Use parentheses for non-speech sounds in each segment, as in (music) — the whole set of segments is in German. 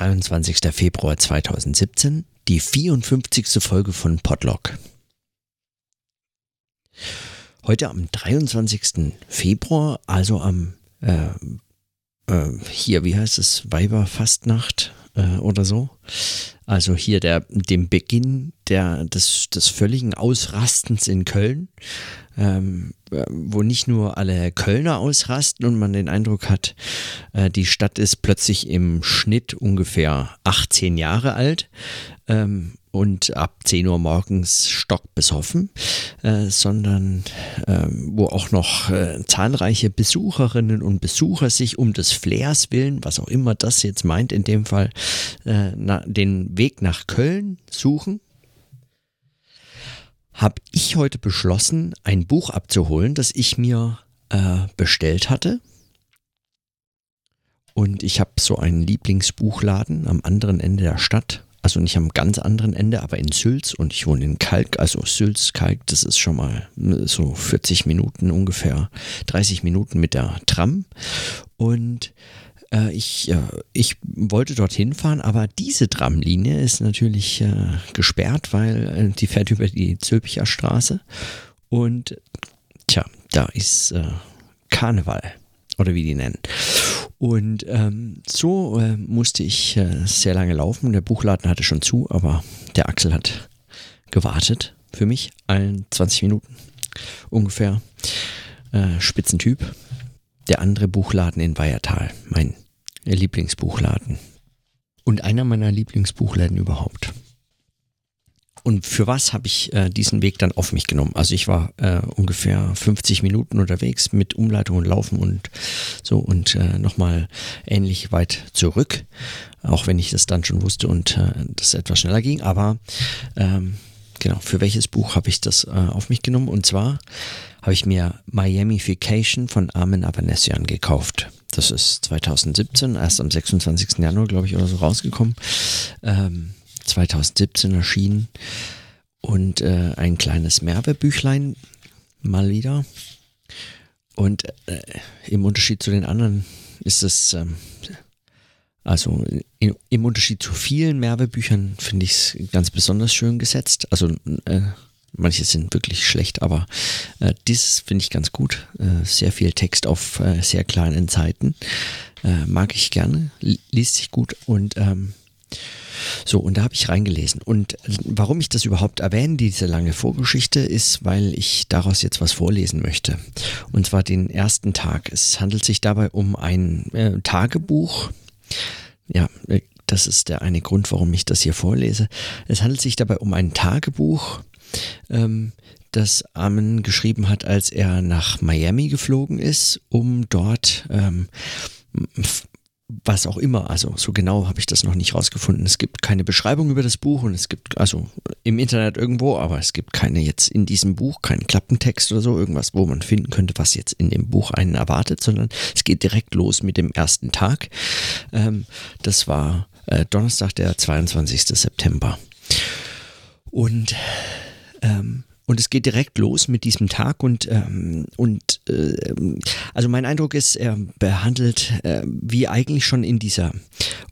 23. Februar 2017, die 54. Folge von Podlog. Heute am 23. Februar, also am äh, äh, hier, wie heißt es, Weiberfastnacht äh, oder so. Also hier der, dem Beginn der, des, des völligen Ausrastens in Köln ähm, wo nicht nur alle Kölner ausrasten und man den Eindruck hat, äh, die Stadt ist plötzlich im Schnitt ungefähr 18 Jahre alt ähm, und ab 10 Uhr morgens stockbesoffen, äh, sondern äh, wo auch noch äh, zahlreiche Besucherinnen und Besucher sich um des Flairs willen, was auch immer das jetzt meint, in dem Fall äh, na, den Weg nach Köln suchen habe ich heute beschlossen, ein Buch abzuholen, das ich mir äh, bestellt hatte. Und ich habe so einen Lieblingsbuchladen am anderen Ende der Stadt. Also nicht am ganz anderen Ende, aber in Sülz und ich wohne in Kalk, also Sülz, Kalk, das ist schon mal ne, so 40 Minuten ungefähr, 30 Minuten mit der Tram. Und äh, ich, ich wollte dorthin fahren, aber diese Tramlinie ist natürlich äh, gesperrt, weil äh, die fährt über die Zülpicher Straße. Und tja, da ist Karneval oder wie die nennen. Und ähm, so äh, musste ich äh, sehr lange laufen. Der Buchladen hatte schon zu, aber der Axel hat gewartet für mich, allen 20 Minuten ungefähr. Äh, Spitzentyp der andere Buchladen in Weiertal, mein Lieblingsbuchladen. Und einer meiner Lieblingsbuchläden überhaupt. Und für was habe ich äh, diesen Weg dann auf mich genommen? Also ich war äh, ungefähr 50 Minuten unterwegs mit Umleitung und Laufen und so und äh, nochmal ähnlich weit zurück, auch wenn ich das dann schon wusste und äh, das etwas schneller ging. Aber ähm, genau, für welches Buch habe ich das äh, auf mich genommen? Und zwar habe ich mir Miamification von Armin Avanesian gekauft. Das ist 2017, erst am 26. Januar, glaube ich, oder so rausgekommen. Ähm, 2017 erschienen. Und äh, ein kleines Merbebüchlein mal wieder. Und äh, im Unterschied zu den anderen ist es, ähm, also in, im Unterschied zu vielen Merbebüchern finde ich es ganz besonders schön gesetzt. Also äh, Manche sind wirklich schlecht, aber äh, dieses finde ich ganz gut. Äh, sehr viel Text auf äh, sehr kleinen Seiten. Äh, mag ich gerne, liest sich gut und ähm, so, und da habe ich reingelesen. Und warum ich das überhaupt erwähne, diese lange Vorgeschichte, ist, weil ich daraus jetzt was vorlesen möchte. Und zwar den ersten Tag. Es handelt sich dabei um ein äh, Tagebuch. Ja, äh, das ist der eine Grund, warum ich das hier vorlese. Es handelt sich dabei um ein Tagebuch ähm, das Armin geschrieben hat, als er nach Miami geflogen ist, um dort ähm, was auch immer, also so genau habe ich das noch nicht rausgefunden. Es gibt keine Beschreibung über das Buch und es gibt also im Internet irgendwo, aber es gibt keine jetzt in diesem Buch, keinen Klappentext oder so, irgendwas, wo man finden könnte, was jetzt in dem Buch einen erwartet, sondern es geht direkt los mit dem ersten Tag. Ähm, das war äh, Donnerstag, der 22. September. Und ähm, und es geht direkt los mit diesem Tag und, ähm, und äh, also mein Eindruck ist, er behandelt, äh, wie eigentlich schon in dieser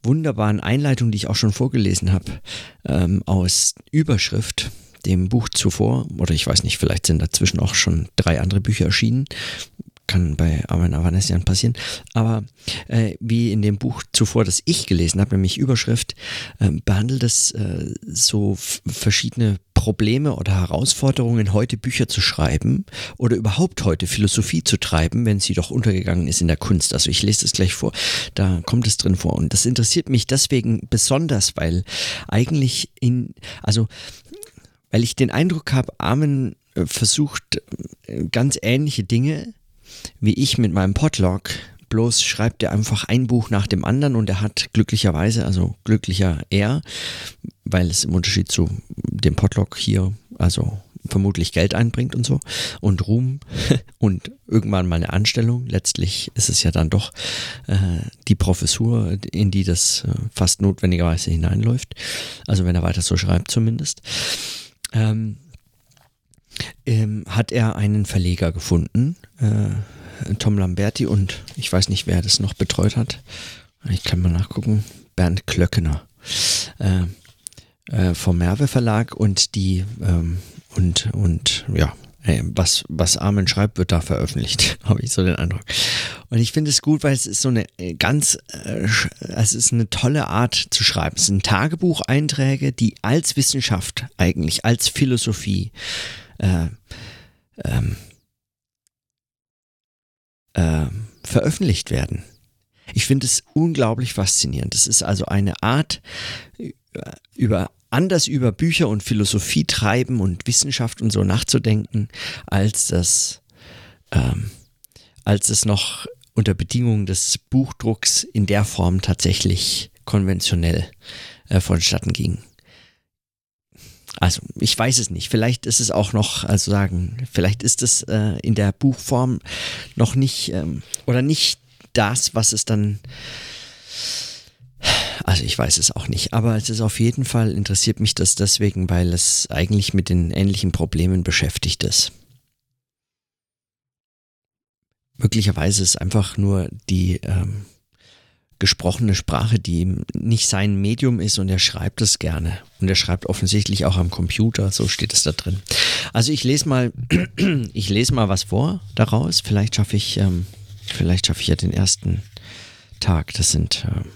wunderbaren Einleitung, die ich auch schon vorgelesen habe, ähm, aus Überschrift, dem Buch zuvor, oder ich weiß nicht, vielleicht sind dazwischen auch schon drei andere Bücher erschienen, kann bei Armin Avanesian passieren. Aber äh, wie in dem Buch zuvor, das ich gelesen habe, nämlich Überschrift, äh, behandelt es äh, so verschiedene Probleme oder Herausforderungen, heute Bücher zu schreiben oder überhaupt heute Philosophie zu treiben, wenn sie doch untergegangen ist in der Kunst. Also ich lese es gleich vor, da kommt es drin vor. Und das interessiert mich deswegen besonders, weil eigentlich in, also weil ich den Eindruck habe, Armin äh, versucht äh, ganz ähnliche Dinge wie ich mit meinem Podlog. Bloß schreibt er einfach ein Buch nach dem anderen und er hat glücklicherweise, also glücklicher er, weil es im Unterschied zu dem Podlog hier, also vermutlich Geld einbringt und so und Ruhm (laughs) und irgendwann mal eine Anstellung. Letztlich ist es ja dann doch äh, die Professur, in die das äh, fast notwendigerweise hineinläuft. Also wenn er weiter so schreibt zumindest. Ähm, ähm, hat er einen Verleger gefunden, äh, Tom Lamberti und ich weiß nicht, wer das noch betreut hat. ich kann mal nachgucken, Bernd Klöckener äh, äh, vom Merve Verlag und die ähm, und und ja was, was Armin schreibt, wird da veröffentlicht, (laughs) habe ich so den Eindruck. Und ich finde es gut, weil es ist so eine äh, ganz, äh, es ist eine tolle Art zu schreiben. Es sind Tagebucheinträge, die als Wissenschaft eigentlich, als Philosophie äh, ähm, äh, veröffentlicht werden. Ich finde es unglaublich faszinierend. Es ist also eine Art, äh, über anders über Bücher und Philosophie treiben und Wissenschaft und so nachzudenken, als das, ähm, als es noch unter Bedingungen des Buchdrucks in der Form tatsächlich konventionell äh, vonstatten ging. Also ich weiß es nicht. Vielleicht ist es auch noch, also sagen, vielleicht ist es äh, in der Buchform noch nicht ähm, oder nicht das, was es dann also ich weiß es auch nicht, aber es ist auf jeden Fall interessiert mich das deswegen, weil es eigentlich mit den ähnlichen Problemen beschäftigt ist. Möglicherweise ist einfach nur die ähm, gesprochene Sprache, die nicht sein Medium ist und er schreibt es gerne. Und er schreibt offensichtlich auch am Computer, so steht es da drin. Also ich lese mal, (clears throat) ich lese mal was vor daraus. Vielleicht schaffe ich, ähm, vielleicht schaffe ich ja den ersten Tag. Das sind ähm,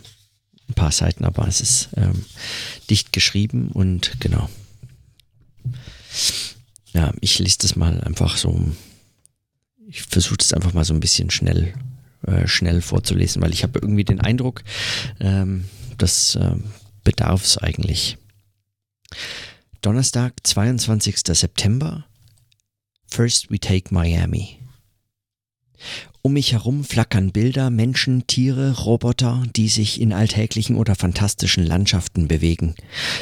ein paar Seiten, aber es ist ähm, dicht geschrieben und genau. Ja, ich lese das mal einfach so. Ich versuche das einfach mal so ein bisschen schnell, äh, schnell vorzulesen, weil ich habe irgendwie den Eindruck, ähm, das äh, bedarf es eigentlich. Donnerstag, 22. September. First we take Miami. Um mich herum flackern Bilder, Menschen, Tiere, Roboter, die sich in alltäglichen oder fantastischen Landschaften bewegen.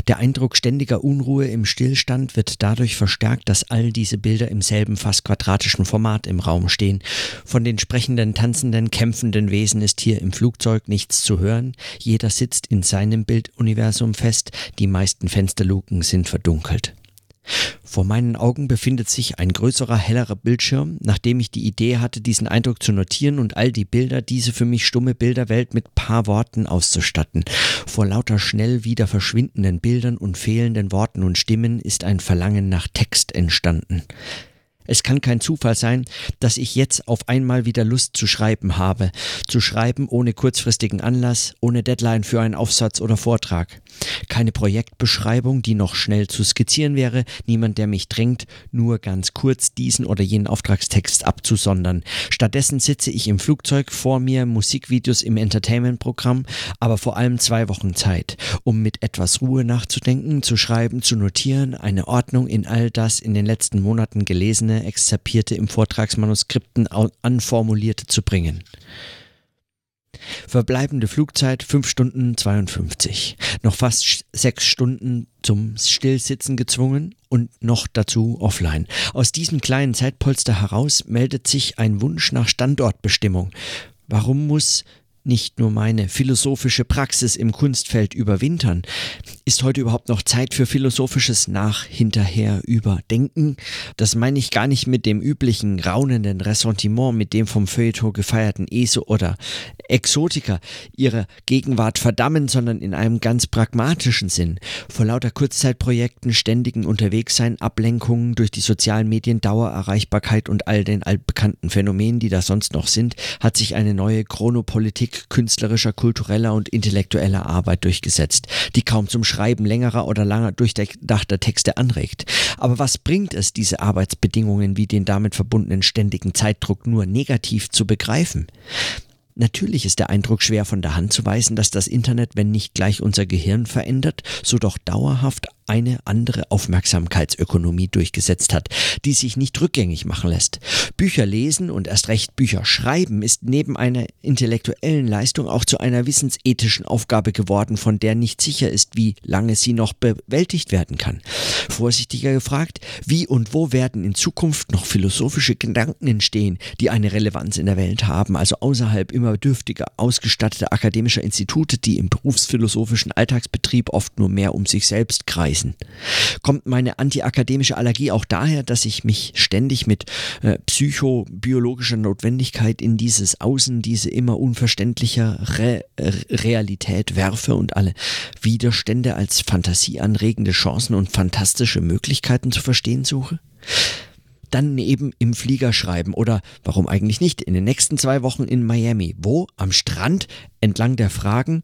Der Eindruck ständiger Unruhe im Stillstand wird dadurch verstärkt, dass all diese Bilder im selben fast quadratischen Format im Raum stehen. Von den sprechenden, tanzenden, kämpfenden Wesen ist hier im Flugzeug nichts zu hören. Jeder sitzt in seinem Bilduniversum fest, die meisten Fensterluken sind verdunkelt. Vor meinen Augen befindet sich ein größerer, hellerer Bildschirm, nachdem ich die Idee hatte, diesen Eindruck zu notieren und all die Bilder, diese für mich stumme Bilderwelt mit paar Worten auszustatten. Vor lauter schnell wieder verschwindenden Bildern und fehlenden Worten und Stimmen ist ein Verlangen nach Text entstanden. Es kann kein Zufall sein, dass ich jetzt auf einmal wieder Lust zu schreiben habe. Zu schreiben ohne kurzfristigen Anlass, ohne Deadline für einen Aufsatz oder Vortrag. Keine Projektbeschreibung, die noch schnell zu skizzieren wäre, niemand, der mich drängt, nur ganz kurz diesen oder jenen Auftragstext abzusondern. Stattdessen sitze ich im Flugzeug vor mir Musikvideos im Entertainment-Programm, aber vor allem zwei Wochen Zeit, um mit etwas Ruhe nachzudenken, zu schreiben, zu notieren, eine Ordnung in all das in den letzten Monaten gelesene Exzerpierte im Vortragsmanuskripten anformulierte zu bringen. Verbleibende Flugzeit 5 Stunden 52. Noch fast 6 Stunden zum Stillsitzen gezwungen und noch dazu offline. Aus diesem kleinen Zeitpolster heraus meldet sich ein Wunsch nach Standortbestimmung. Warum muss nicht nur meine philosophische Praxis im Kunstfeld überwintern. Ist heute überhaupt noch Zeit für philosophisches Nach, hinterher, überdenken? Das meine ich gar nicht mit dem üblichen raunenden Ressentiment, mit dem vom Feuilleton gefeierten ESO oder Exotiker ihre Gegenwart verdammen, sondern in einem ganz pragmatischen Sinn. Vor lauter Kurzzeitprojekten, ständigen Unterwegssein, Ablenkungen durch die sozialen Medien, Dauererreichbarkeit und all den altbekannten Phänomenen, die da sonst noch sind, hat sich eine neue Chronopolitik Politik künstlerischer, kultureller und intellektueller Arbeit durchgesetzt, die kaum zum Schreiben längerer oder langer durchdachter Texte anregt. Aber was bringt es, diese Arbeitsbedingungen wie den damit verbundenen ständigen Zeitdruck nur negativ zu begreifen? Natürlich ist der Eindruck schwer von der Hand zu weisen, dass das Internet, wenn nicht gleich unser Gehirn verändert, so doch dauerhaft eine andere Aufmerksamkeitsökonomie durchgesetzt hat, die sich nicht rückgängig machen lässt. Bücher lesen und erst recht Bücher schreiben ist neben einer intellektuellen Leistung auch zu einer wissensethischen Aufgabe geworden, von der nicht sicher ist, wie lange sie noch bewältigt werden kann. Vorsichtiger gefragt, wie und wo werden in Zukunft noch philosophische Gedanken entstehen, die eine Relevanz in der Welt haben, also außerhalb immer dürftiger ausgestatteter akademischer Institute, die im berufsphilosophischen Alltagsbetrieb oft nur mehr um sich selbst kreisen lesen? Kommt meine antiakademische Allergie auch daher, dass ich mich ständig mit äh, psychobiologischer Notwendigkeit in dieses Außen, diese immer unverständlicher Re Realität werfe und alle Widerstände als fantasieanregende Chancen und fantastische Möglichkeiten zu verstehen suche? dann eben im Flieger schreiben oder warum eigentlich nicht in den nächsten zwei Wochen in Miami. Wo? Am Strand entlang der Fragen,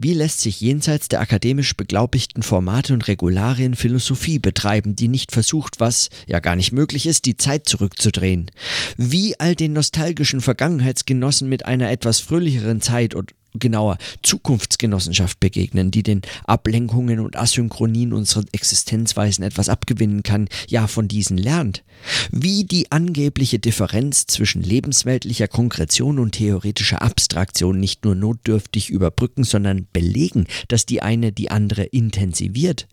wie lässt sich jenseits der akademisch beglaubigten Formate und Regularien Philosophie betreiben, die nicht versucht, was ja gar nicht möglich ist, die Zeit zurückzudrehen? Wie all den nostalgischen Vergangenheitsgenossen mit einer etwas fröhlicheren Zeit und genauer Zukunftsgenossenschaft begegnen, die den Ablenkungen und Asynchronien unserer Existenzweisen etwas abgewinnen kann, ja von diesen lernt. Wie die angebliche Differenz zwischen lebensweltlicher Konkretion und theoretischer Abstraktion nicht nur notdürftig überbrücken, sondern belegen, dass die eine die andere intensiviert.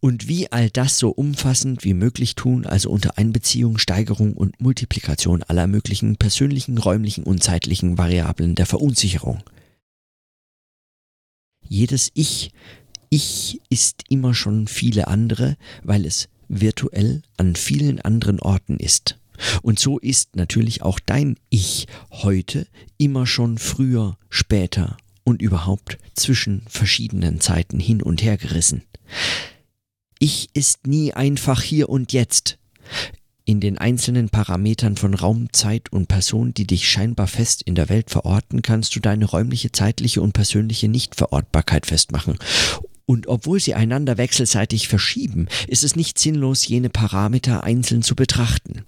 Und wie all das so umfassend wie möglich tun, also unter Einbeziehung, Steigerung und Multiplikation aller möglichen persönlichen, räumlichen und zeitlichen Variablen der Verunsicherung. Jedes Ich, Ich ist immer schon viele andere, weil es virtuell an vielen anderen Orten ist. Und so ist natürlich auch dein Ich heute immer schon früher, später und überhaupt zwischen verschiedenen Zeiten hin und her gerissen. Ich ist nie einfach hier und jetzt in den einzelnen Parametern von Raum, Zeit und Person, die dich scheinbar fest in der Welt verorten, kannst du deine räumliche, zeitliche und persönliche Nichtverortbarkeit festmachen. Und obwohl sie einander wechselseitig verschieben, ist es nicht sinnlos, jene Parameter einzeln zu betrachten.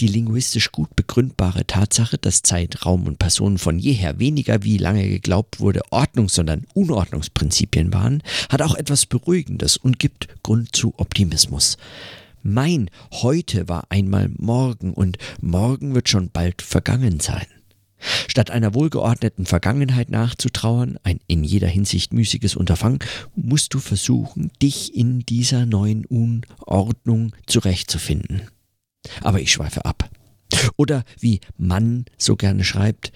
Die linguistisch gut begründbare Tatsache, dass Zeit, Raum und Person von jeher weniger wie lange geglaubt wurde Ordnungs-, sondern Unordnungsprinzipien waren, hat auch etwas Beruhigendes und gibt Grund zu Optimismus. Mein heute war einmal morgen und morgen wird schon bald vergangen sein. Statt einer wohlgeordneten Vergangenheit nachzutrauern, ein in jeder Hinsicht müßiges Unterfangen, musst du versuchen, dich in dieser neuen Unordnung zurechtzufinden. Aber ich schweife ab. Oder wie Mann so gerne schreibt,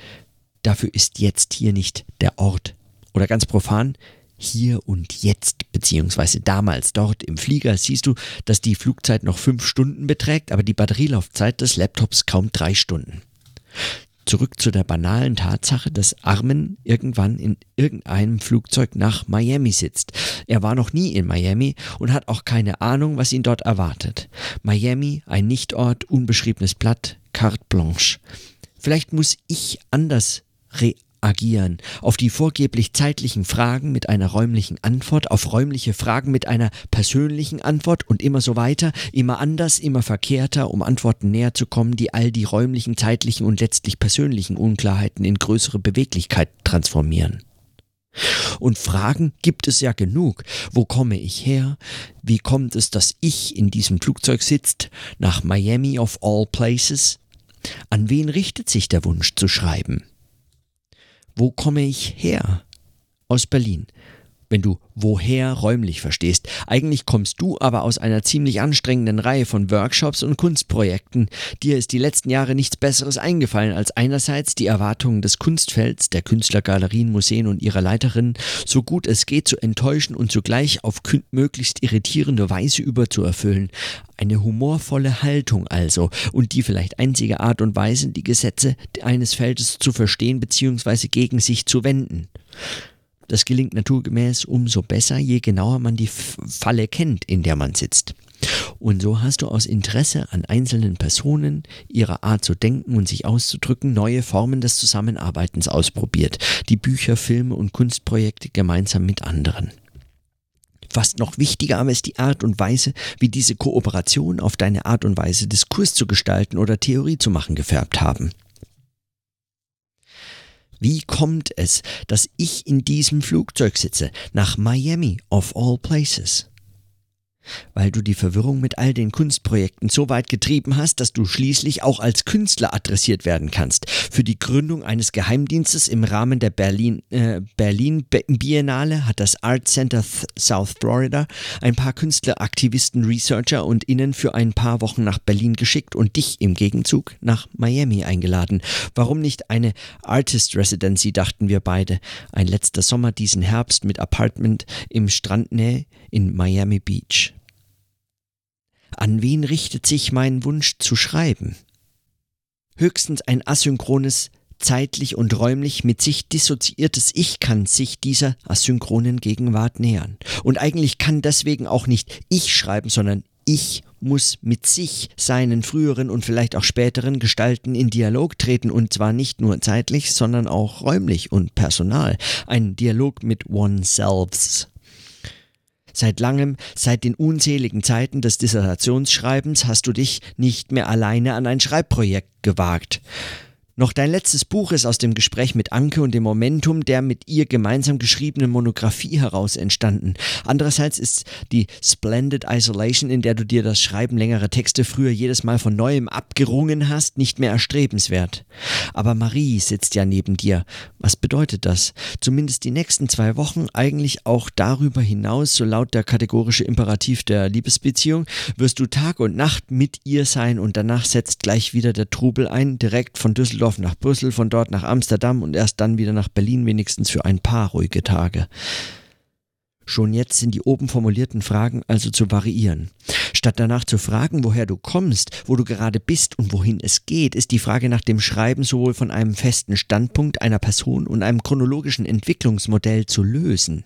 dafür ist jetzt hier nicht der Ort. Oder ganz profan, hier und jetzt, beziehungsweise damals dort im Flieger, siehst du, dass die Flugzeit noch fünf Stunden beträgt, aber die Batterielaufzeit des Laptops kaum drei Stunden. Zurück zu der banalen Tatsache, dass Armin irgendwann in irgendeinem Flugzeug nach Miami sitzt. Er war noch nie in Miami und hat auch keine Ahnung, was ihn dort erwartet. Miami, ein Nichtort, unbeschriebenes Blatt, carte blanche. Vielleicht muss ich anders agieren, auf die vorgeblich zeitlichen Fragen mit einer räumlichen Antwort, auf räumliche Fragen mit einer persönlichen Antwort und immer so weiter, immer anders, immer verkehrter, um Antworten näher zu kommen, die all die räumlichen, zeitlichen und letztlich persönlichen Unklarheiten in größere Beweglichkeit transformieren. Und Fragen gibt es ja genug. Wo komme ich her? Wie kommt es, dass ich in diesem Flugzeug sitzt, nach Miami of all places? An wen richtet sich der Wunsch zu schreiben? Wo komme ich her? Aus Berlin. Wenn du woher räumlich verstehst. Eigentlich kommst du aber aus einer ziemlich anstrengenden Reihe von Workshops und Kunstprojekten. Dir ist die letzten Jahre nichts Besseres eingefallen, als einerseits die Erwartungen des Kunstfelds, der Künstlergalerien, Museen und ihrer Leiterinnen so gut es geht zu enttäuschen und zugleich auf möglichst irritierende Weise überzuerfüllen. Eine humorvolle Haltung also und die vielleicht einzige Art und Weise, die Gesetze eines Feldes zu verstehen bzw. gegen sich zu wenden. Das gelingt naturgemäß umso besser, je genauer man die Falle kennt, in der man sitzt. Und so hast du aus Interesse an einzelnen Personen, ihrer Art zu denken und sich auszudrücken, neue Formen des Zusammenarbeitens ausprobiert, die Bücher, Filme und Kunstprojekte gemeinsam mit anderen. Fast noch wichtiger aber ist die Art und Weise, wie diese Kooperation auf deine Art und Weise Diskurs zu gestalten oder Theorie zu machen gefärbt haben. Wie kommt es, dass ich in diesem Flugzeug sitze, nach Miami of all places? Weil du die Verwirrung mit all den Kunstprojekten so weit getrieben hast, dass du schließlich auch als Künstler adressiert werden kannst. Für die Gründung eines Geheimdienstes im Rahmen der Berlin, äh, Berlin Biennale hat das Art Center South Florida ein paar Künstler, Aktivisten, Researcher und Innen für ein paar Wochen nach Berlin geschickt und dich im Gegenzug nach Miami eingeladen. Warum nicht eine Artist Residency, dachten wir beide. Ein letzter Sommer diesen Herbst mit Apartment im Strandnähe in Miami Beach. An wen richtet sich mein Wunsch zu schreiben? Höchstens ein asynchrones, zeitlich und räumlich mit sich dissoziiertes Ich kann sich dieser asynchronen Gegenwart nähern. Und eigentlich kann deswegen auch nicht ich schreiben, sondern ich muss mit sich, seinen früheren und vielleicht auch späteren Gestalten in Dialog treten und zwar nicht nur zeitlich, sondern auch räumlich und personal. Ein Dialog mit oneselfs. Seit langem, seit den unzähligen Zeiten des Dissertationsschreibens hast du dich nicht mehr alleine an ein Schreibprojekt gewagt. Noch dein letztes Buch ist aus dem Gespräch mit Anke und dem Momentum der mit ihr gemeinsam geschriebenen Monographie heraus entstanden. Andererseits ist die Splendid Isolation, in der du dir das Schreiben längerer Texte früher jedes Mal von neuem abgerungen hast, nicht mehr erstrebenswert. Aber Marie sitzt ja neben dir. Was bedeutet das? Zumindest die nächsten zwei Wochen, eigentlich auch darüber hinaus, so laut der kategorische Imperativ der Liebesbeziehung, wirst du Tag und Nacht mit ihr sein und danach setzt gleich wieder der Trubel ein, direkt von Düsseldorf Düsseldorf nach Brüssel, von dort nach Amsterdam und erst dann wieder nach Berlin, wenigstens für ein paar ruhige Tage. Schon jetzt sind die oben formulierten Fragen also zu variieren. Statt danach zu fragen, woher du kommst, wo du gerade bist und wohin es geht, ist die Frage nach dem Schreiben sowohl von einem festen Standpunkt einer Person und einem chronologischen Entwicklungsmodell zu lösen.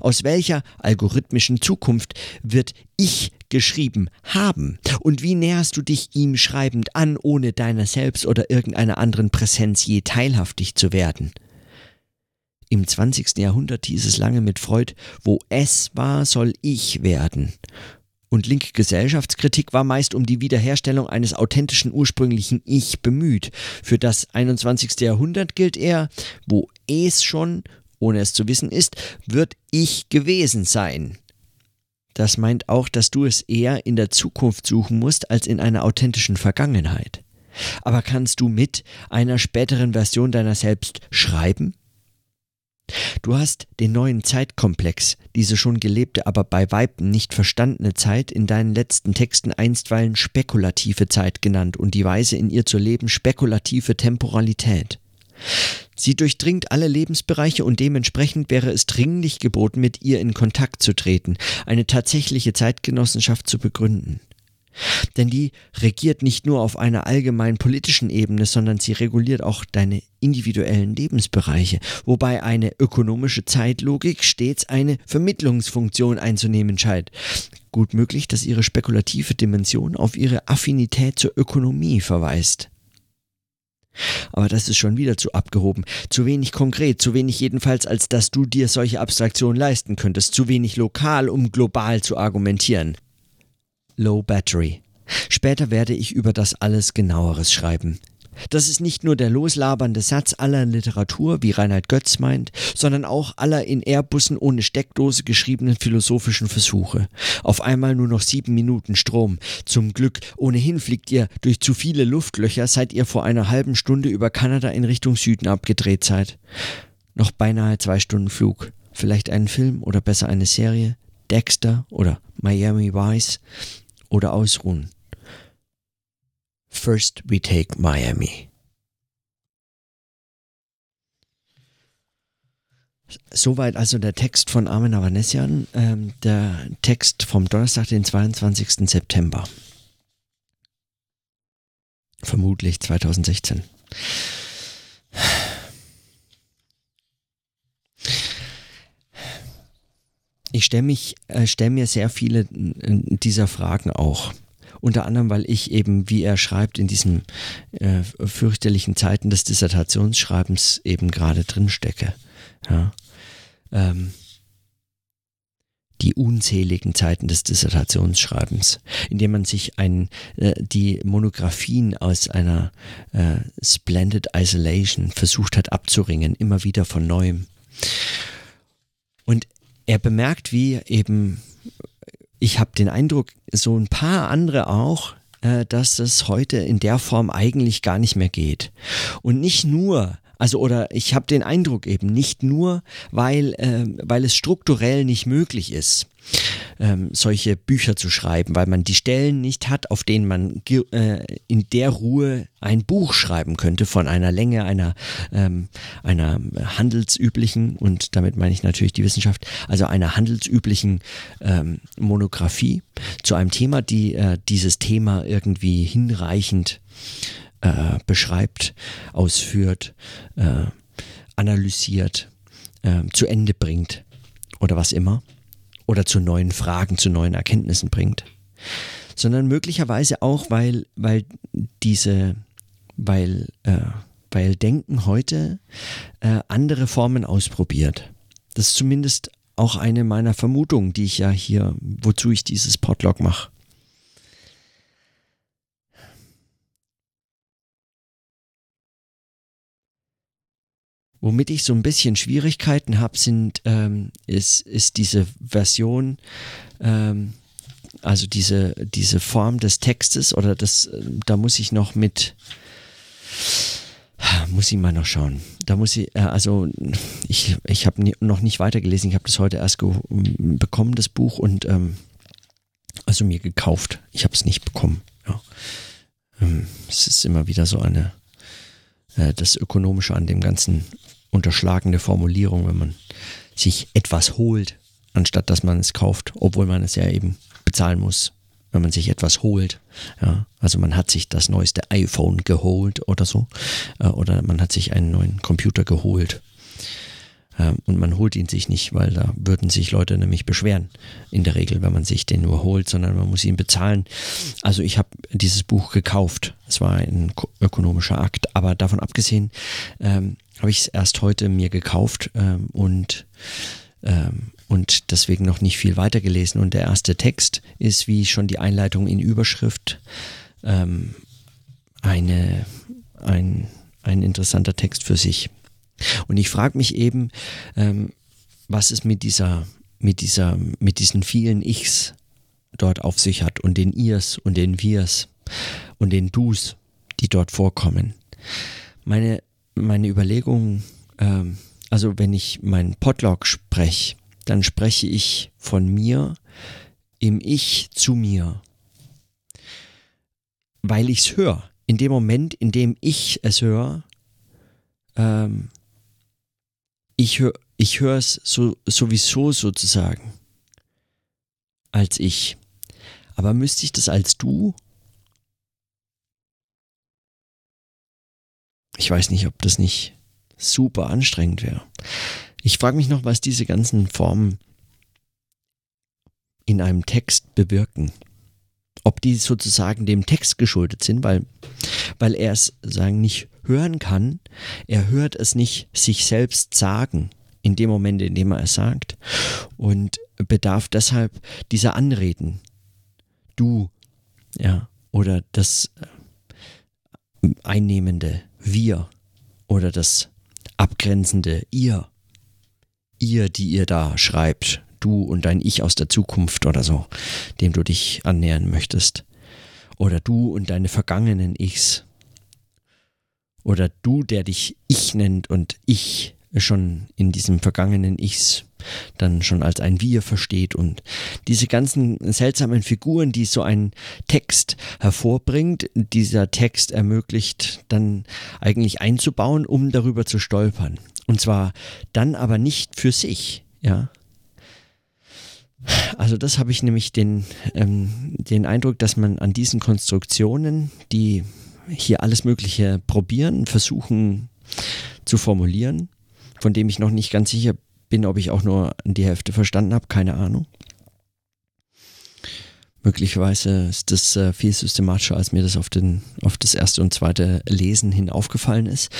Aus welcher algorithmischen Zukunft wird ich geschrieben haben? Und wie näherst du dich ihm schreibend an, ohne deiner selbst oder irgendeiner anderen Präsenz je teilhaftig zu werden? Im 20. Jahrhundert hieß es lange mit Freud, wo es war, soll ich werden. Und linke Gesellschaftskritik war meist um die Wiederherstellung eines authentischen ursprünglichen Ich bemüht. Für das 21. Jahrhundert gilt er, wo es schon ohne es zu wissen ist, wird ich gewesen sein. Das meint auch, dass du es eher in der Zukunft suchen musst als in einer authentischen Vergangenheit. Aber kannst du mit einer späteren Version deiner selbst schreiben? Du hast den neuen Zeitkomplex, diese schon gelebte, aber bei Weiben nicht verstandene Zeit in deinen letzten Texten einstweilen spekulative Zeit genannt und die Weise in ihr zu leben spekulative Temporalität. Sie durchdringt alle Lebensbereiche und dementsprechend wäre es dringlich geboten, mit ihr in Kontakt zu treten, eine tatsächliche Zeitgenossenschaft zu begründen. Denn die regiert nicht nur auf einer allgemein politischen Ebene, sondern sie reguliert auch deine individuellen Lebensbereiche, wobei eine ökonomische Zeitlogik stets eine Vermittlungsfunktion einzunehmen scheint. Gut möglich, dass ihre spekulative Dimension auf ihre Affinität zur Ökonomie verweist. Aber das ist schon wieder zu abgehoben, zu wenig konkret, zu wenig jedenfalls, als dass du dir solche Abstraktionen leisten könntest, zu wenig lokal, um global zu argumentieren. Low Battery. Später werde ich über das alles genaueres schreiben. Das ist nicht nur der loslabernde Satz aller Literatur, wie Reinhard Götz meint, sondern auch aller in Airbussen ohne Steckdose geschriebenen philosophischen Versuche. Auf einmal nur noch sieben Minuten Strom. Zum Glück, ohnehin fliegt ihr durch zu viele Luftlöcher, seit ihr vor einer halben Stunde über Kanada in Richtung Süden abgedreht seid. Noch beinahe zwei Stunden Flug. Vielleicht einen Film oder besser eine Serie. Dexter oder Miami Vice oder ausruhen. First we take Miami. Soweit also der Text von Armin Avanesian, ähm, der Text vom Donnerstag, den 22. September. Vermutlich 2016. Ich stelle äh, stelle mir sehr viele äh, dieser Fragen auch. Unter anderem, weil ich eben, wie er schreibt, in diesen äh, fürchterlichen Zeiten des Dissertationsschreibens eben gerade drin stecke. Ja. Ähm, die unzähligen Zeiten des Dissertationsschreibens, indem man sich ein, äh, die Monographien aus einer äh, Splendid Isolation versucht hat abzuringen, immer wieder von neuem. Und er bemerkt, wie eben ich habe den Eindruck, so ein paar andere auch, äh, dass es heute in der Form eigentlich gar nicht mehr geht. Und nicht nur, also oder ich habe den Eindruck eben nicht nur, weil, äh, weil es strukturell nicht möglich ist, ähm, solche Bücher zu schreiben, weil man die Stellen nicht hat, auf denen man äh, in der Ruhe ein Buch schreiben könnte von einer Länge einer, ähm, einer handelsüblichen, und damit meine ich natürlich die Wissenschaft, also einer handelsüblichen ähm, Monographie zu einem Thema, die äh, dieses Thema irgendwie hinreichend äh, beschreibt, ausführt, äh, analysiert, äh, zu Ende bringt oder was immer oder zu neuen Fragen, zu neuen Erkenntnissen bringt, sondern möglicherweise auch, weil, weil diese, weil, äh, weil Denken heute äh, andere Formen ausprobiert. Das ist zumindest auch eine meiner Vermutungen, die ich ja hier, wozu ich dieses Podlog mache. Womit ich so ein bisschen Schwierigkeiten habe, sind ähm, ist, ist diese Version, ähm, also diese, diese Form des Textes oder das, da muss ich noch mit, muss ich mal noch schauen. Da muss ich, äh, also ich, ich habe noch nicht weitergelesen, ich habe das heute erst bekommen, das Buch, und ähm, also mir gekauft. Ich habe es nicht bekommen. Ja. Ähm, es ist immer wieder so eine, äh, das Ökonomische an dem ganzen unterschlagende Formulierung, wenn man sich etwas holt, anstatt dass man es kauft, obwohl man es ja eben bezahlen muss, wenn man sich etwas holt. Ja, also man hat sich das neueste iPhone geholt oder so, äh, oder man hat sich einen neuen Computer geholt. Ähm, und man holt ihn sich nicht, weil da würden sich Leute nämlich beschweren. In der Regel, wenn man sich den nur holt, sondern man muss ihn bezahlen. Also ich habe dieses Buch gekauft. Es war ein ökonomischer Akt. Aber davon abgesehen ähm, habe ich es erst heute mir gekauft ähm, und ähm, und deswegen noch nicht viel weitergelesen. Und der erste Text ist, wie schon die Einleitung in Überschrift, ähm, eine, ein, ein interessanter Text für sich. Und ich frage mich eben, ähm, was es mit dieser, mit dieser, mit diesen vielen Ichs dort auf sich hat und den Irs und den Wirs und den Dus, die dort vorkommen. Meine, meine Überlegung, ähm, also wenn ich meinen Podlog spreche, dann spreche ich von mir im Ich zu mir, weil ich es höre. In dem Moment, in dem ich es höre, ähm, ich höre ich höre es so, sowieso sozusagen als ich. Aber müsste ich das als du? Ich weiß nicht, ob das nicht super anstrengend wäre. Ich frage mich noch, was diese ganzen Formen in einem Text bewirken. Ob die sozusagen dem Text geschuldet sind, weil, weil er es sagen nicht hören kann, er hört es nicht sich selbst sagen in dem Moment, in dem er es sagt und bedarf deshalb dieser Anreden. Du, ja, oder das äh, einnehmende Wir oder das abgrenzende Ihr. Ihr, die ihr da schreibt, du und dein Ich aus der Zukunft oder so, dem du dich annähern möchtest. Oder du und deine vergangenen Ichs oder du, der dich ich nennt und ich schon in diesem vergangenen Ichs dann schon als ein Wir versteht und diese ganzen seltsamen Figuren, die so ein Text hervorbringt, dieser Text ermöglicht dann eigentlich einzubauen, um darüber zu stolpern. Und zwar dann aber nicht für sich, ja. Also das habe ich nämlich den, ähm, den Eindruck, dass man an diesen Konstruktionen, die hier alles Mögliche probieren, versuchen zu formulieren, von dem ich noch nicht ganz sicher bin, ob ich auch nur die Hälfte verstanden habe, keine Ahnung. Möglicherweise ist das äh, viel systematischer, als mir das auf, den, auf das erste und zweite Lesen hin aufgefallen ist.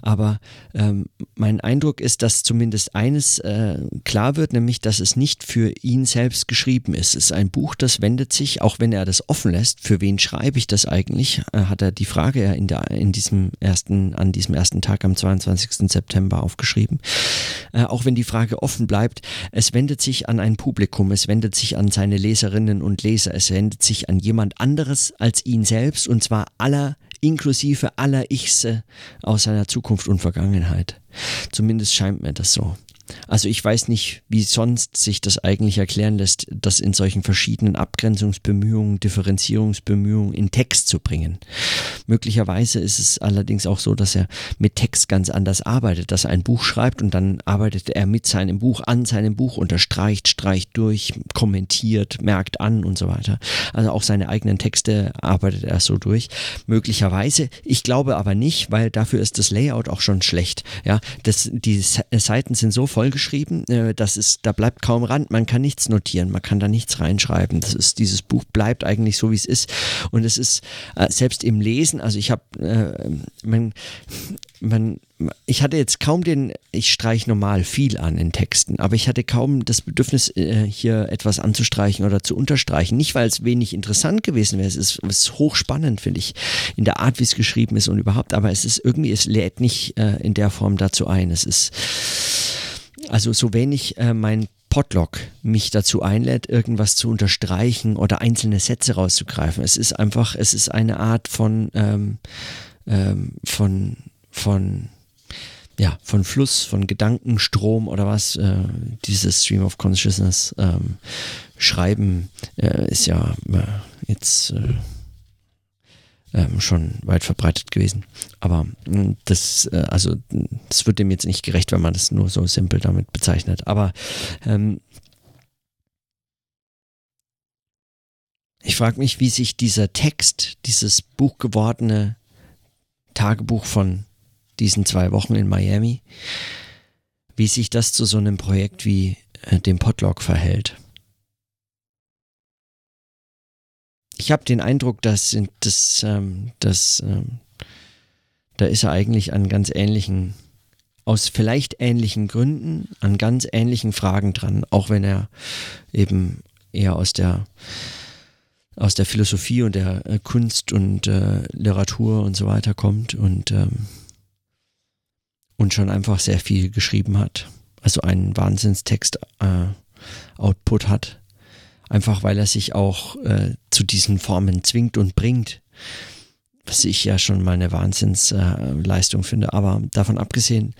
Aber ähm, mein Eindruck ist, dass zumindest eines äh, klar wird, nämlich, dass es nicht für ihn selbst geschrieben ist. Es ist ein Buch, das wendet sich, auch wenn er das offen lässt, für wen schreibe ich das eigentlich, äh, hat er die Frage ja in, in diesem ersten, an diesem ersten Tag am 22. September aufgeschrieben. Äh, auch wenn die Frage offen bleibt, es wendet sich an ein Publikum, es wendet sich an seine Leserinnen und Leser Leser. Es wendet sich an jemand anderes als ihn selbst und zwar aller, inklusive aller Ichs aus seiner Zukunft und Vergangenheit. Zumindest scheint mir das so. Also ich weiß nicht, wie sonst sich das eigentlich erklären lässt, das in solchen verschiedenen Abgrenzungsbemühungen, Differenzierungsbemühungen in Text zu bringen. Möglicherweise ist es allerdings auch so, dass er mit Text ganz anders arbeitet, dass er ein Buch schreibt und dann arbeitet er mit seinem Buch an seinem Buch, unterstreicht, streicht durch, kommentiert, merkt an und so weiter. Also auch seine eigenen Texte arbeitet er so durch. Möglicherweise, ich glaube aber nicht, weil dafür ist das Layout auch schon schlecht. Ja, das, die Seiten sind so vollgeschrieben. Äh, das ist, da bleibt kaum Rand. Man kann nichts notieren, man kann da nichts reinschreiben. Das ist, dieses Buch bleibt eigentlich so, wie es ist. Und es ist äh, selbst im Lesen, also ich habe, äh, man, man, ich hatte jetzt kaum den, ich streiche normal viel an in Texten, aber ich hatte kaum das Bedürfnis, äh, hier etwas anzustreichen oder zu unterstreichen. Nicht, weil es wenig interessant gewesen wäre, es ist, es ist hochspannend, finde ich, in der Art, wie es geschrieben ist und überhaupt, aber es ist irgendwie, es lädt nicht in der Form dazu ein. Es ist, also so wenig äh, mein Podlog mich dazu einlädt, irgendwas zu unterstreichen oder einzelne Sätze rauszugreifen. Es ist einfach, es ist eine Art von, ähm, ähm, von, von, ja, von Fluss, von Gedankenstrom oder was, äh, dieses Stream of Consciousness ähm, Schreiben äh, ist ja äh, jetzt äh, ähm, schon weit verbreitet gewesen. Aber hm, das, äh, also, das wird dem jetzt nicht gerecht, wenn man das nur so simpel damit bezeichnet. Aber ähm, ich frage mich, wie sich dieser Text, dieses Buch gewordene Tagebuch von diesen zwei Wochen in Miami, wie sich das zu so einem Projekt wie äh, dem Podlog verhält. Ich habe den Eindruck, dass das, ähm, das ähm, da ist er eigentlich an ganz ähnlichen, aus vielleicht ähnlichen Gründen, an ganz ähnlichen Fragen dran, auch wenn er eben eher aus der aus der Philosophie und der äh, Kunst und äh, Literatur und so weiter kommt und ähm, und schon einfach sehr viel geschrieben hat, also einen Wahnsinnstext äh, Output hat einfach weil er sich auch äh, zu diesen Formen zwingt und bringt, was ich ja schon mal eine Wahnsinnsleistung äh, finde. Aber davon abgesehen,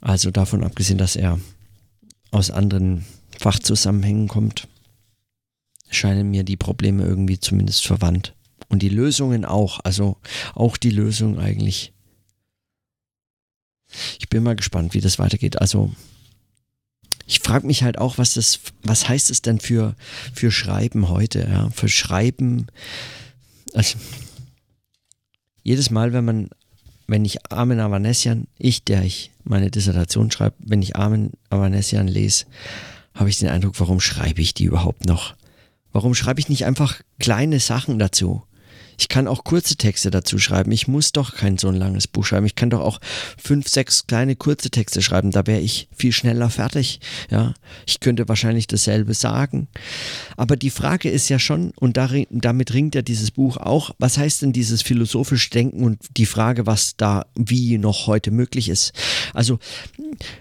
also davon abgesehen, dass er aus anderen Fachzusammenhängen kommt, scheinen mir die Probleme irgendwie zumindest verwandt. Und die Lösungen auch, also auch die Lösung eigentlich. Ich bin mal gespannt, wie das weitergeht. Also ich frage mich halt auch, was das, was heißt es denn für, für Schreiben heute, ja? Für Schreiben, also jedes Mal, wenn man, wenn ich Armin Avanesian, ich, der ich meine Dissertation schreibe, wenn ich Armin Avanesian lese, habe ich den Eindruck, warum schreibe ich die überhaupt noch? Warum schreibe ich nicht einfach kleine Sachen dazu? Ich kann auch kurze Texte dazu schreiben. Ich muss doch kein so ein langes Buch schreiben. Ich kann doch auch fünf, sechs kleine kurze Texte schreiben. Da wäre ich viel schneller fertig. Ja, ich könnte wahrscheinlich dasselbe sagen. Aber die Frage ist ja schon, und damit ringt ja dieses Buch auch, was heißt denn dieses philosophische Denken und die Frage, was da wie noch heute möglich ist. Also,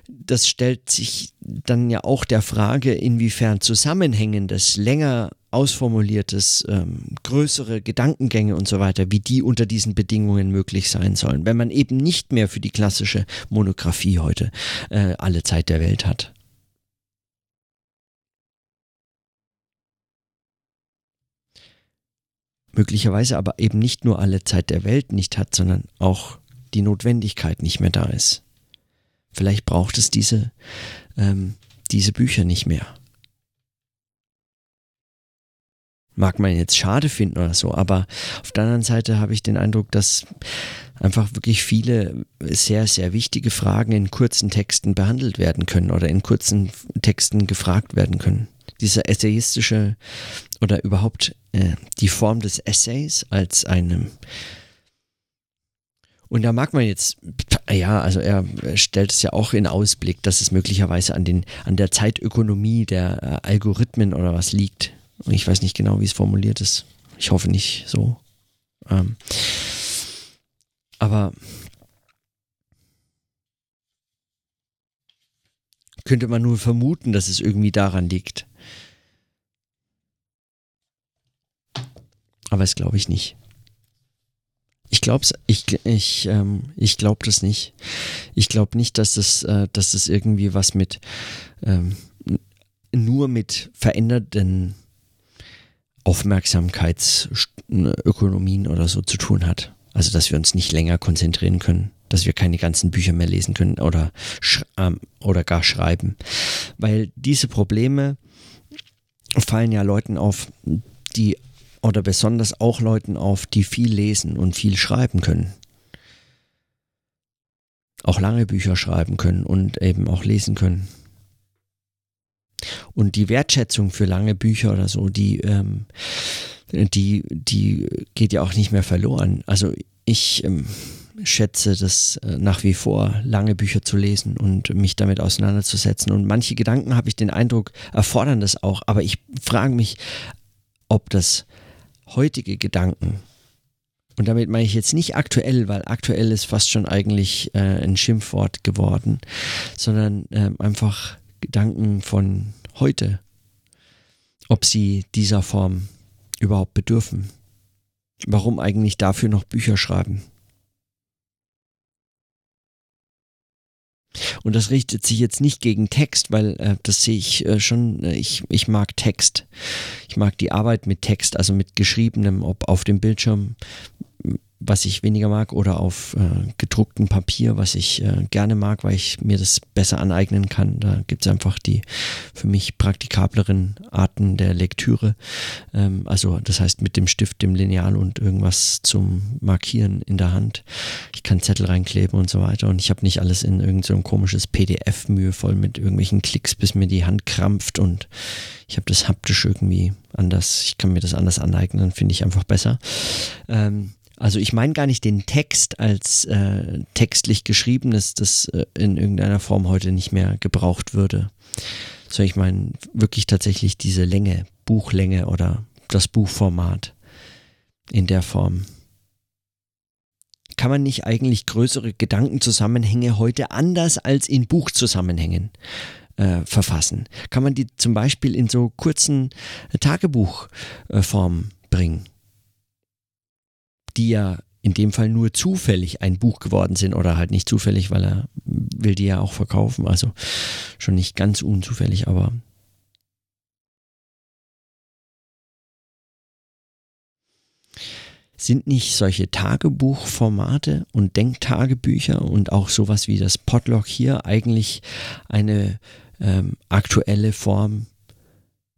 das stellt sich dann ja auch der Frage, inwiefern zusammenhängendes, länger ausformuliertes, ähm, größere Gedankengänge und so weiter, wie die unter diesen Bedingungen möglich sein sollen, wenn man eben nicht mehr für die klassische Monographie heute äh, alle Zeit der Welt hat. Möglicherweise aber eben nicht nur alle Zeit der Welt nicht hat, sondern auch die Notwendigkeit nicht mehr da ist. Vielleicht braucht es diese, ähm, diese Bücher nicht mehr. Mag man jetzt schade finden oder so, aber auf der anderen Seite habe ich den Eindruck, dass einfach wirklich viele sehr, sehr wichtige Fragen in kurzen Texten behandelt werden können oder in kurzen Texten gefragt werden können. Dieser essayistische oder überhaupt äh, die Form des Essays als einem und da mag man jetzt, ja, also er stellt es ja auch in Ausblick, dass es möglicherweise an, den, an der Zeitökonomie der äh, Algorithmen oder was liegt. Ich weiß nicht genau, wie es formuliert ist. Ich hoffe nicht so. Ähm, aber könnte man nur vermuten, dass es irgendwie daran liegt. Aber das glaube ich nicht. Ich glaube ich, ich, ähm, ich glaube das nicht. Ich glaube nicht, dass das, äh, dass das irgendwie was mit ähm, nur mit veränderten Aufmerksamkeitsökonomien oder so zu tun hat. Also dass wir uns nicht länger konzentrieren können, dass wir keine ganzen Bücher mehr lesen können oder, ähm, oder gar schreiben. Weil diese Probleme fallen ja Leuten auf, die oder besonders auch Leuten auf, die viel lesen und viel schreiben können. Auch lange Bücher schreiben können und eben auch lesen können. Und die Wertschätzung für lange Bücher oder so, die, ähm, die, die geht ja auch nicht mehr verloren. Also ich ähm, schätze das äh, nach wie vor, lange Bücher zu lesen und mich damit auseinanderzusetzen. Und manche Gedanken, habe ich den Eindruck, erfordern das auch. Aber ich frage mich, ob das heutige Gedanken, und damit meine ich jetzt nicht aktuell, weil aktuell ist fast schon eigentlich äh, ein Schimpfwort geworden, sondern äh, einfach Gedanken von heute, ob sie dieser Form überhaupt bedürfen. Warum eigentlich dafür noch Bücher schreiben? Und das richtet sich jetzt nicht gegen Text, weil äh, das sehe ich äh, schon, äh, ich, ich mag Text. Ich mag die Arbeit mit Text, also mit geschriebenem, ob auf dem Bildschirm, was ich weniger mag, oder auf äh, gedrucktem Papier, was ich äh, gerne mag, weil ich mir das besser aneignen kann. Da gibt es einfach die für mich praktikableren Arten der Lektüre. Ähm, also das heißt mit dem Stift, dem Lineal und irgendwas zum Markieren in der Hand. Ich kann Zettel reinkleben und so weiter und ich habe nicht alles in irgendein so komisches PDF mühevoll mit irgendwelchen Klicks, bis mir die Hand krampft und ich habe das haptisch irgendwie anders, ich kann mir das anders aneignen, finde ich einfach besser. Ähm, also ich meine gar nicht den Text als äh, textlich geschriebenes, das äh, in irgendeiner Form heute nicht mehr gebraucht würde. Sondern ich meine wirklich tatsächlich diese Länge, Buchlänge oder das Buchformat in der Form. Kann man nicht eigentlich größere Gedankenzusammenhänge heute anders als in Buchzusammenhängen äh, verfassen? Kann man die zum Beispiel in so kurzen Tagebuchformen bringen? Die ja in dem Fall nur zufällig ein Buch geworden sind oder halt nicht zufällig, weil er will die ja auch verkaufen. Also schon nicht ganz unzufällig, aber sind nicht solche Tagebuchformate und Denktagebücher und auch sowas wie das Podlog hier eigentlich eine ähm, aktuelle Form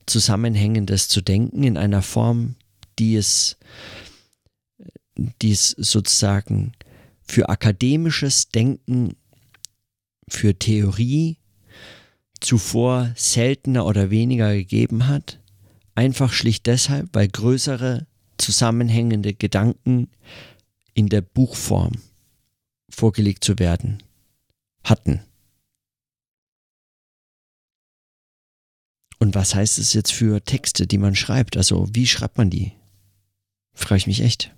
zusammenhängendes zu denken in einer Form, die es dies sozusagen für akademisches Denken, für Theorie zuvor seltener oder weniger gegeben hat. Einfach schlicht deshalb, weil größere zusammenhängende Gedanken in der Buchform vorgelegt zu werden hatten. Und was heißt es jetzt für Texte, die man schreibt? Also wie schreibt man die? Frage ich mich echt.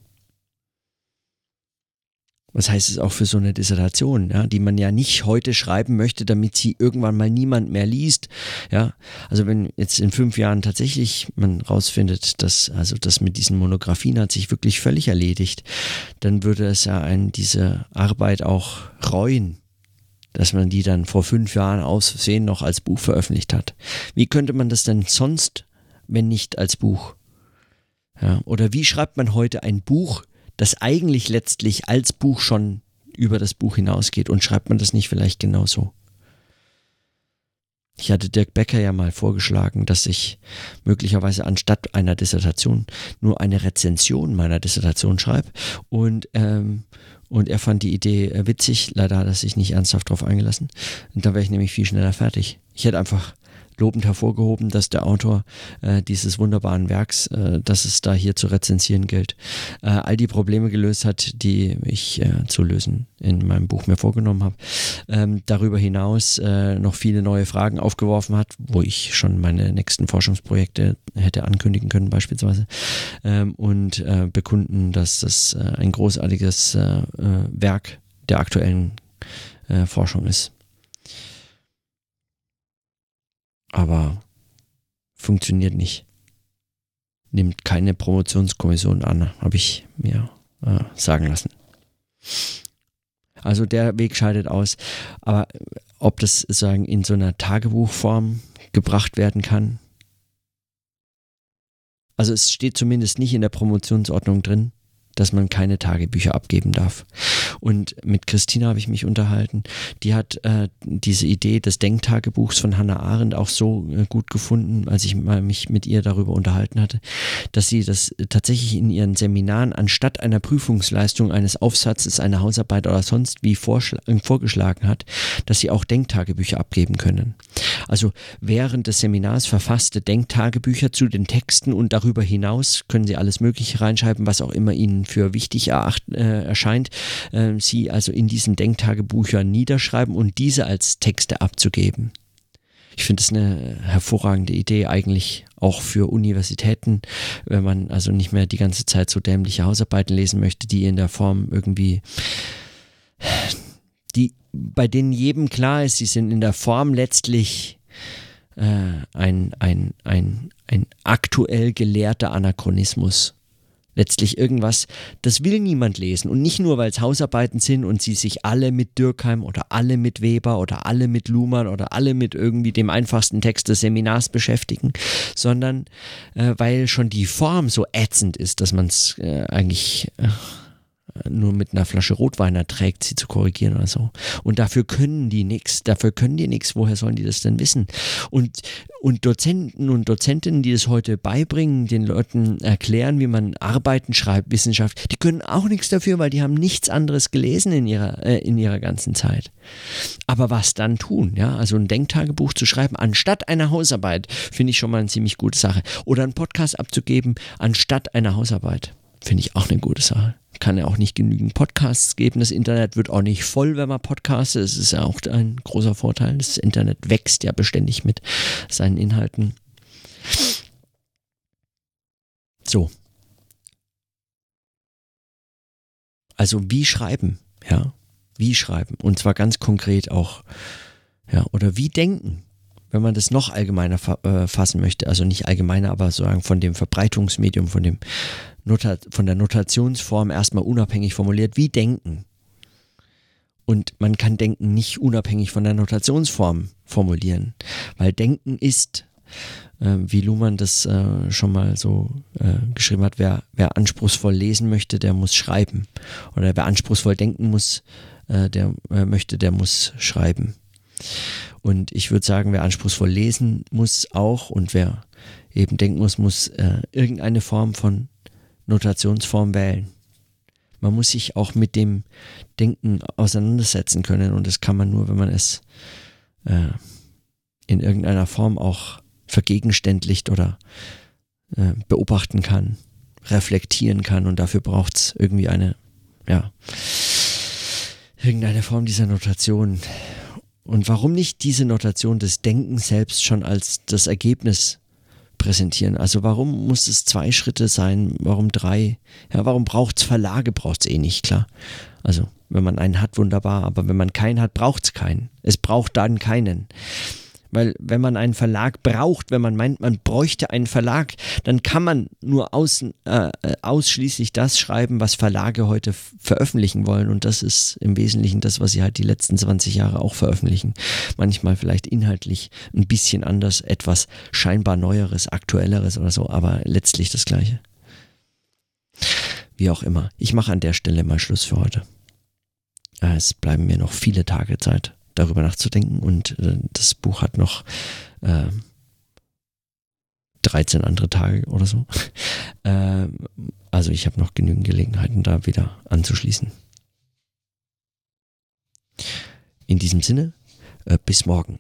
Was heißt es auch für so eine Dissertation, ja, die man ja nicht heute schreiben möchte, damit sie irgendwann mal niemand mehr liest. Ja, also wenn jetzt in fünf Jahren tatsächlich man rausfindet, dass also das mit diesen Monographien hat sich wirklich völlig erledigt, dann würde es ja einen diese Arbeit auch reuen, dass man die dann vor fünf Jahren aussehen noch als Buch veröffentlicht hat. Wie könnte man das denn sonst, wenn nicht als Buch? Ja, oder wie schreibt man heute ein Buch, das eigentlich letztlich als Buch schon über das Buch hinausgeht und schreibt man das nicht vielleicht genauso? Ich hatte Dirk Becker ja mal vorgeschlagen, dass ich möglicherweise anstatt einer Dissertation nur eine Rezension meiner Dissertation schreibe. Und, ähm, und er fand die Idee äh, witzig. Leider hat er sich nicht ernsthaft darauf eingelassen. Und dann wäre ich nämlich viel schneller fertig. Ich hätte einfach lobend hervorgehoben, dass der Autor äh, dieses wunderbaren Werks, äh, dass es da hier zu rezensieren gilt, äh, all die Probleme gelöst hat, die ich äh, zu lösen in meinem Buch mir vorgenommen habe. Ähm, darüber hinaus äh, noch viele neue Fragen aufgeworfen hat, wo ich schon meine nächsten Forschungsprojekte hätte ankündigen können beispielsweise ähm, und äh, bekunden, dass das äh, ein großartiges äh, äh Werk der aktuellen äh, Forschung ist. Aber funktioniert nicht. Nimmt keine Promotionskommission an, habe ich mir äh, sagen lassen. Also der Weg scheidet aus. Aber ob das sagen in so einer Tagebuchform gebracht werden kann. Also es steht zumindest nicht in der Promotionsordnung drin dass man keine Tagebücher abgeben darf. Und mit Christina habe ich mich unterhalten. Die hat äh, diese Idee des Denktagebuchs von Hannah Arendt auch so äh, gut gefunden, als ich mal mich mit ihr darüber unterhalten hatte, dass sie das tatsächlich in ihren Seminaren anstatt einer Prüfungsleistung eines Aufsatzes, einer Hausarbeit oder sonst wie vorgeschlagen hat, dass sie auch Denktagebücher abgeben können. Also während des Seminars verfasste Denktagebücher zu den Texten und darüber hinaus können sie alles Mögliche reinschreiben, was auch immer ihnen für wichtig eracht, äh, erscheint, äh, sie also in diesen Denktagebüchern niederschreiben und diese als Texte abzugeben. Ich finde es eine hervorragende Idee eigentlich auch für Universitäten, wenn man also nicht mehr die ganze Zeit so dämliche Hausarbeiten lesen möchte, die in der Form irgendwie bei denen jedem klar ist, sie sind in der Form letztlich äh, ein, ein, ein, ein aktuell gelehrter Anachronismus letztlich irgendwas, das will niemand lesen. Und nicht nur, weil es Hausarbeiten sind und sie sich alle mit Dürkheim oder alle mit Weber oder alle mit Luhmann oder alle mit irgendwie dem einfachsten Text des Seminars beschäftigen, sondern äh, weil schon die Form so ätzend ist, dass man es äh, eigentlich... Äh, nur mit einer Flasche Rotwein erträgt, sie zu korrigieren oder so. Und dafür können die nichts, dafür können die nichts, woher sollen die das denn wissen? Und, und Dozenten und Dozentinnen, die das heute beibringen, den Leuten erklären, wie man Arbeiten schreibt, Wissenschaft, die können auch nichts dafür, weil die haben nichts anderes gelesen in ihrer, äh, in ihrer ganzen Zeit. Aber was dann tun? Ja, also ein Denktagebuch zu schreiben, anstatt einer Hausarbeit, finde ich schon mal eine ziemlich gute Sache. Oder einen Podcast abzugeben, anstatt einer Hausarbeit. Finde ich auch eine gute Sache. Kann ja auch nicht genügend Podcasts geben. Das Internet wird auch nicht voll, wenn man podcastet. Das ist ja auch ein großer Vorteil. Das Internet wächst ja beständig mit seinen Inhalten. So. Also wie schreiben, ja? Wie schreiben? Und zwar ganz konkret auch, ja, oder wie denken wenn man das noch allgemeiner äh, fassen möchte, also nicht allgemeiner, aber sozusagen von dem Verbreitungsmedium, von dem Notat von der Notationsform erstmal unabhängig formuliert, wie denken. Und man kann Denken nicht unabhängig von der Notationsform formulieren, weil Denken ist, äh, wie Luhmann das äh, schon mal so äh, geschrieben hat, wer, wer anspruchsvoll lesen möchte, der muss schreiben. Oder wer anspruchsvoll denken muss, äh, der äh, möchte, der muss schreiben. Und ich würde sagen, wer anspruchsvoll lesen muss auch und wer eben denken muss, muss äh, irgendeine Form von Notationsform wählen. Man muss sich auch mit dem Denken auseinandersetzen können und das kann man nur, wenn man es äh, in irgendeiner Form auch vergegenständlicht oder äh, beobachten kann, reflektieren kann und dafür braucht es irgendwie eine, ja, irgendeine Form dieser Notation. Und warum nicht diese Notation des Denkens selbst schon als das Ergebnis präsentieren? Also warum muss es zwei Schritte sein? Warum drei? Ja, warum braucht es Verlage? Braucht es eh nicht, klar. Also wenn man einen hat, wunderbar, aber wenn man keinen hat, braucht es keinen. Es braucht dann keinen. Weil wenn man einen Verlag braucht, wenn man meint, man bräuchte einen Verlag, dann kann man nur außen, äh, ausschließlich das schreiben, was Verlage heute veröffentlichen wollen. Und das ist im Wesentlichen das, was sie halt die letzten 20 Jahre auch veröffentlichen. Manchmal vielleicht inhaltlich ein bisschen anders, etwas scheinbar Neueres, Aktuelleres oder so, aber letztlich das Gleiche. Wie auch immer. Ich mache an der Stelle mal Schluss für heute. Es bleiben mir noch viele Tage Zeit darüber nachzudenken. Und äh, das Buch hat noch äh, 13 andere Tage oder so. (laughs) äh, also ich habe noch genügend Gelegenheiten, da wieder anzuschließen. In diesem Sinne, äh, bis morgen.